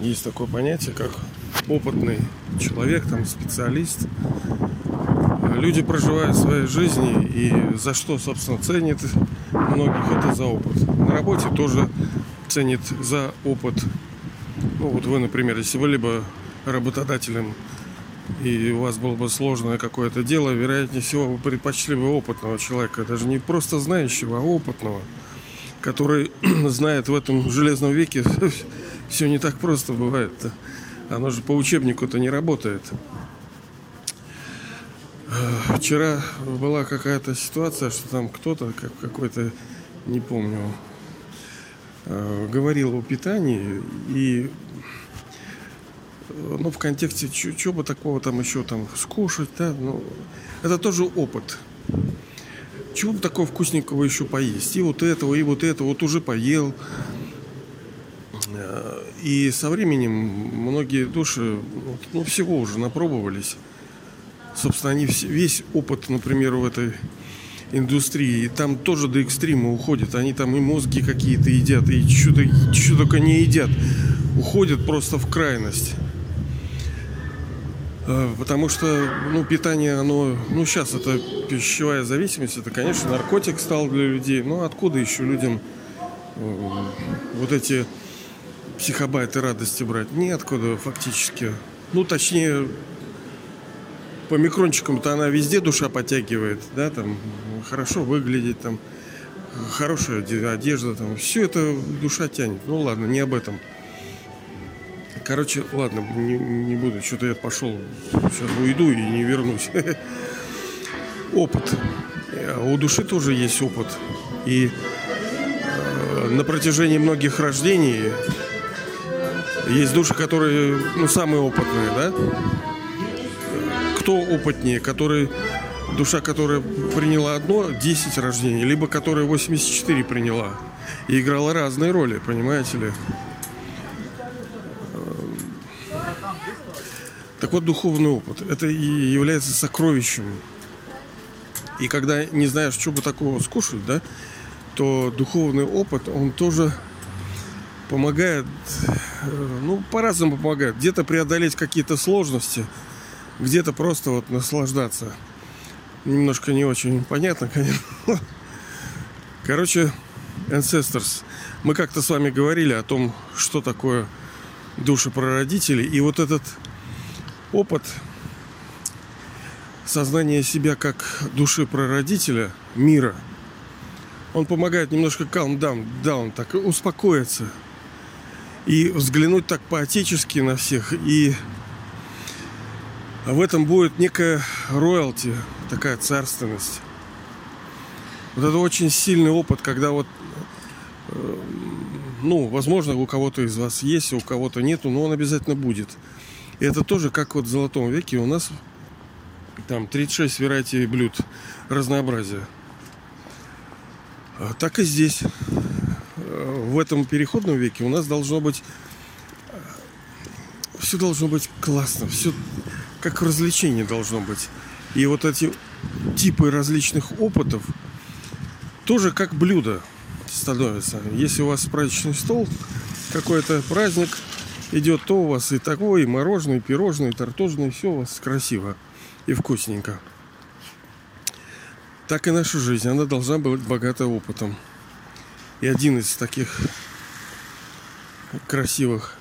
есть такое понятие, как опытный человек, там, специалист. Люди проживают свои жизни и за что, собственно, ценят многих это за опыт. На работе тоже ценит за опыт. Ну вот вы, например, если вы либо работодателем и у вас было бы сложное какое-то дело, вероятнее всего вы предпочли бы опытного человека, даже не просто знающего, а опытного, который знает в этом железном веке все не так просто бывает. -то. Оно же по учебнику-то не работает. Вчера была какая-то ситуация, что там кто-то, как какой-то, не помню, э, говорил о питании и ну, в контексте, что бы такого там еще там скушать, да, ну, это тоже опыт. Чего бы такого вкусненького еще поесть? И вот этого, и вот этого, вот уже поел. И со временем многие души, ну, всего уже напробовались. Собственно, они весь опыт, например, в этой индустрии, и там тоже до экстрима уходят. Они там и мозги какие-то едят, и что-то, что только не едят. Уходят просто в крайность. Э, потому что, ну, питание, оно, ну, сейчас это пищевая зависимость, это, конечно, наркотик стал для людей. Но откуда еще людям э, вот эти психобайты радости брать? Неоткуда фактически. Ну, точнее, по микрончикам-то она везде душа подтягивает, да, там, хорошо выглядеть, там, хорошая одежда, там, все это душа тянет. Ну, ладно, не об этом. Короче, ладно, не, не буду. Что-то я пошел. Сейчас уйду и не вернусь. Опыт. У души тоже есть опыт. И э, на протяжении многих рождений есть души, которые, ну, самые опытные, да? Кто опытнее? Который, душа, которая приняла одно, 10 рождений, либо которая 84 приняла и играла разные роли, понимаете ли? Так вот, духовный опыт – это и является сокровищем. И когда не знаешь, что бы такого скушать, да, то духовный опыт, он тоже помогает, э, ну, по-разному помогает. Где-то преодолеть какие-то сложности, где-то просто вот наслаждаться. Немножко не очень понятно, конечно. Короче, Ancestors. Мы как-то с вами говорили о том, что такое души прародителей. И вот этот опыт сознания себя как души прародителя мира, он помогает немножко calm down, down так успокоиться и взглянуть так по-отечески на всех. И в этом будет некая роялти, такая царственность. Вот это очень сильный опыт, когда вот, э, ну, возможно, у кого-то из вас есть, у кого-то нету, но он обязательно будет – и это тоже как вот в Золотом веке у нас там 36 вероятий блюд разнообразия. А так и здесь. В этом переходном веке у нас должно быть все должно быть классно, все как развлечение должно быть. И вот эти типы различных опытов тоже как блюдо становятся. Если у вас праздничный стол, какой-то праздник – идет, то у вас и такое, и мороженое, и пирожное, и тортожное, все у вас красиво и вкусненько. Так и наша жизнь, она должна быть богата опытом. И один из таких красивых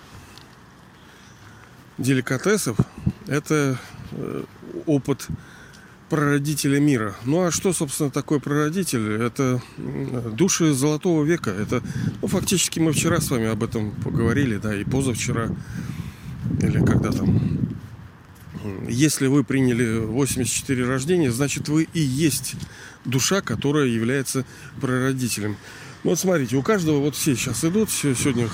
деликатесов – это э, опыт прародителя мира. Ну а что, собственно, такое прародитель? Это души золотого века. Это, ну, фактически мы вчера с вами об этом поговорили, да, и позавчера, или когда там. Если вы приняли 84 рождения, значит вы и есть душа, которая является прародителем. Вот смотрите, у каждого вот все сейчас идут, сегодня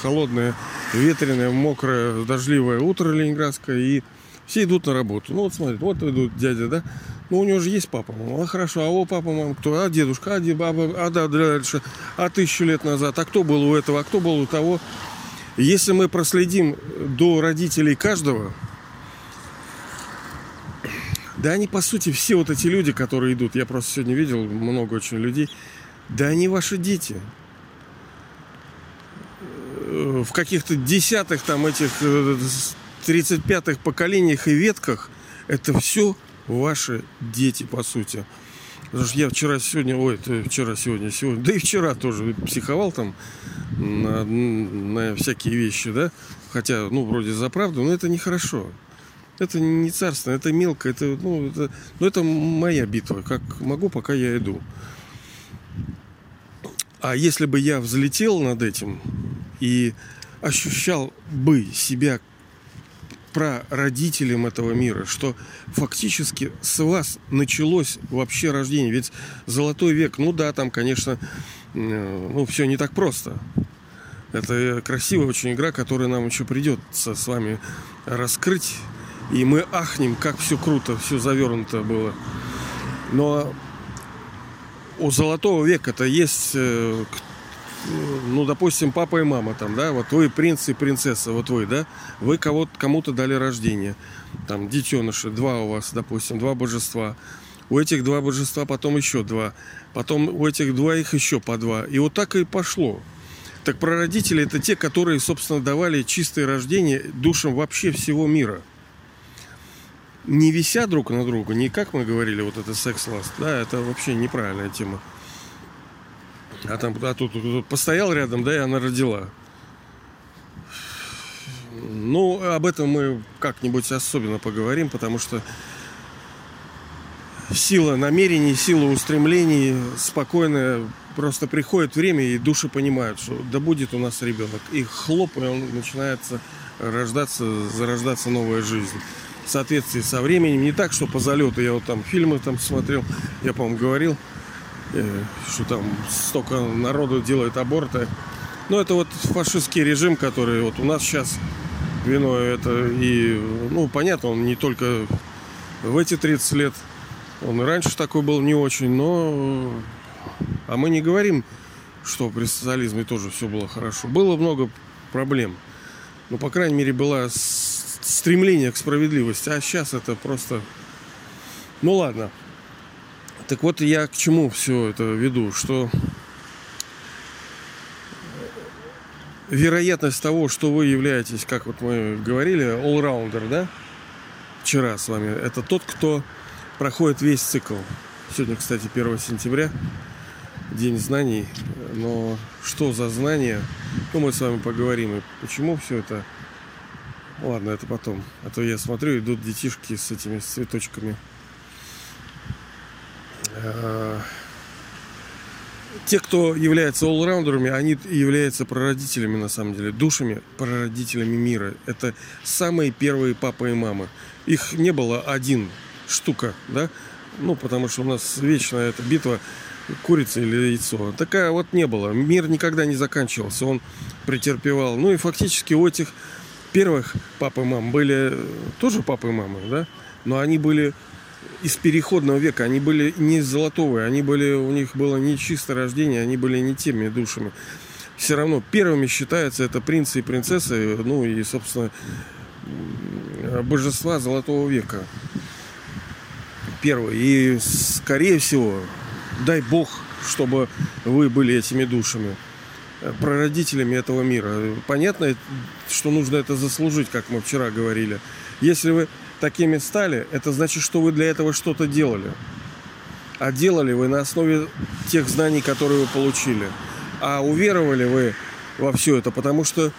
холодное, ветреное, мокрое, дождливое утро ленинградское, и все идут на работу. Ну вот смотрите, вот идут дядя, да? Ну у него же есть папа, мама. А хорошо, а о папа, мама кто? А дедушка, а баба, а да, дальше. А тысячу лет назад, а кто был у этого, а кто был у того? Если мы проследим до родителей каждого, да они, по сути, все вот эти люди, которые идут, я просто сегодня видел много очень людей, да они ваши дети. в каких-то десятых там этих 35-х поколениях и ветках, это все ваши дети, по сути. Потому что я вчера, сегодня, ой, вчера, сегодня, сегодня, да и вчера тоже психовал там на, на всякие вещи, да. Хотя, ну, вроде за правду, но это нехорошо. Это не царство, это мелко, это, ну, это, ну, это моя битва. Как могу, пока я иду. А если бы я взлетел над этим и ощущал бы себя про родителям этого мира, что фактически с вас началось вообще рождение. Ведь золотой век, ну да, там, конечно, ну, все не так просто. Это красивая очень игра, которая нам еще придется с вами раскрыть. И мы ахнем, как все круто, все завернуто было. Но у золотого века-то есть э, ну, допустим, папа и мама там, да, вот вы принц и принцесса, вот вы, да, вы кого кому-то дали рождение, там, детеныши, два у вас, допустим, два божества, у этих два божества потом еще два, потом у этих двоих еще по два, и вот так и пошло. Так прародители это те, которые, собственно, давали чистое рождение душам вообще всего мира. Не вися друг на друга, не как мы говорили, вот это секс-ласт, да, это вообще неправильная тема. А там, а тут, тут постоял рядом, да, и она родила. Ну, об этом мы как-нибудь особенно поговорим, потому что сила намерений, сила устремлений спокойная. Просто приходит время, и души понимают, что да будет у нас ребенок. И хлоп, и он начинается рождаться, зарождаться новая жизнь. Соответствии со временем. Не так, что по залету. Я вот там фильмы там смотрел, я, по-моему, говорил – Э, что там столько народу делает аборты. Но это вот фашистский режим, который вот у нас сейчас вино это и, ну, понятно, он не только в эти 30 лет, он и раньше такой был не очень, но а мы не говорим, что при социализме тоже все было хорошо. Было много проблем. Но, по крайней мере, было стремление к справедливости. А сейчас это просто... Ну ладно, так вот я к чему все это веду, что вероятность того, что вы являетесь, как вот мы говорили, all-rounder, да, вчера с вами, это тот, кто проходит весь цикл. Сегодня, кстати, 1 сентября, День знаний. Но что за знания, то мы с вами поговорим. И почему все это... Ладно, это потом. А то я смотрю, идут детишки с этими цветочками. Э, те, кто является allраундерами, они являются прародителями, на самом деле, душами, прародителями мира. Это самые первые папы и мамы. Их не было один штука, да? Ну, потому что у нас вечная эта битва курица или яйцо. Такая вот не было. Мир никогда не заканчивался. Он претерпевал. Ну и фактически у этих первых пап и мам были тоже папы и мамы, да? Но они были из переходного века. Они были не золотовые, они были, у них было не чистое рождение, они были не теми душами. Все равно первыми считаются это принцы и принцессы, ну и, собственно, божества золотого века. Первый. И, скорее всего, дай бог, чтобы вы были этими душами прародителями этого мира. Понятно, что нужно это заслужить, как мы вчера говорили. Если вы такими стали, это значит, что вы для этого что-то делали. А делали вы на основе тех знаний, которые вы получили. А уверовали вы во все это, потому что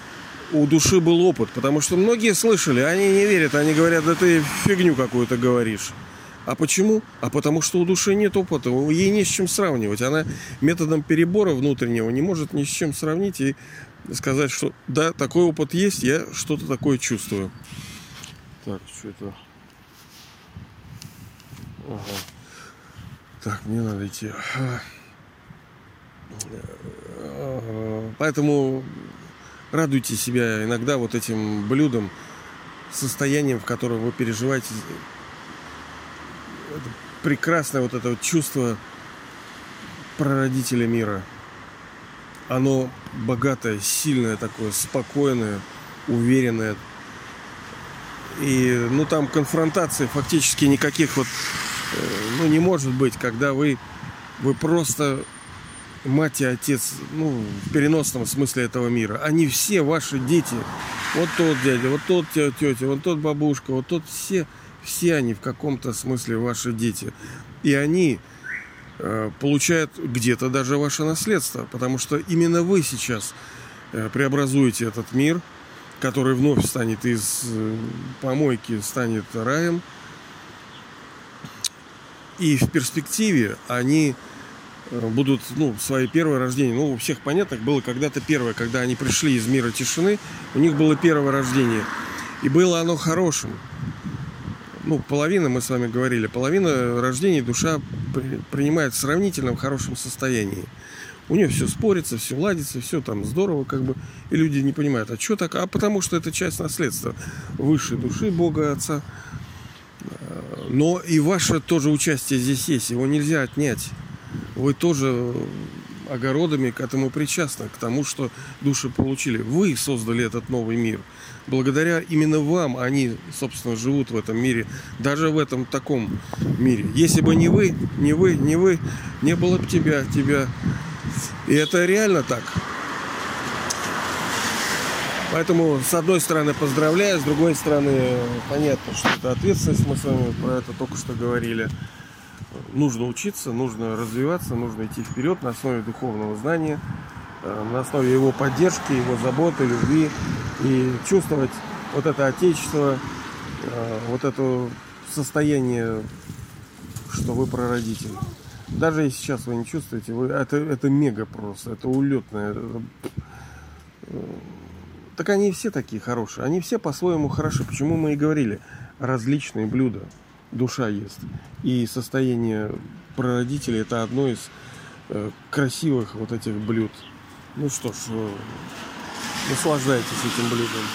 у души был опыт. Потому что многие слышали, они не верят, они говорят, да ты фигню какую-то говоришь. А почему? А потому что у души нет опыта, ей не с чем сравнивать. Она методом перебора внутреннего не может ни с чем сравнить и сказать, что да, такой опыт есть, я что-то такое чувствую. Так, что это? Ага. Так, мне надо идти. Поэтому радуйте себя иногда вот этим блюдом, состоянием, в котором вы переживаете это прекрасное вот это вот чувство прародителя мира. Оно богатое, сильное такое, спокойное, уверенное, и, ну, там конфронтации фактически никаких вот, э, ну, не может быть, когда вы, вы просто мать и отец, ну, в переносном смысле этого мира, они все ваши дети. Вот тот дядя, вот тот тетя, вот тот бабушка, вот тот все, все они в каком-то смысле ваши дети. И они э, получают где-то даже ваше наследство, потому что именно вы сейчас э, преобразуете этот мир, который вновь станет из э, помойки, станет раем. И в перспективе они будут, ну, свои первое рождение. Ну, у всех понятно, было когда-то первое, когда они пришли из мира тишины, у них было первое рождение. И было оно хорошим. Ну, половина, мы с вами говорили, половина рождения душа принимает в сравнительно в хорошем состоянии. У нее все спорится, все ладится, все там здорово, как бы. И люди не понимают, а что так? А потому что это часть наследства высшей души Бога Отца. Но и ваше тоже участие здесь есть, его нельзя отнять вы тоже огородами к этому причастны, к тому, что души получили. Вы создали этот новый мир. Благодаря именно вам они, собственно, живут в этом мире, даже в этом таком мире. Если бы не вы, не вы, не вы, не было бы тебя, тебя. И это реально так. Поэтому, с одной стороны, поздравляю, с другой стороны, понятно, что это ответственность, мы с вами про это только что говорили нужно учиться, нужно развиваться, нужно идти вперед на основе духовного знания, э, на основе его поддержки, его заботы, любви и чувствовать вот это отечество, э, вот это состояние, что вы прародитель. Даже если сейчас вы не чувствуете, вы, это, это мега просто, это улетное. Э, так они все такие хорошие, они все по-своему хороши. Почему мы и говорили, различные блюда душа ест. И состояние прародителей это одно из э, красивых вот этих блюд. Ну что ж, наслаждайтесь этим блюдом.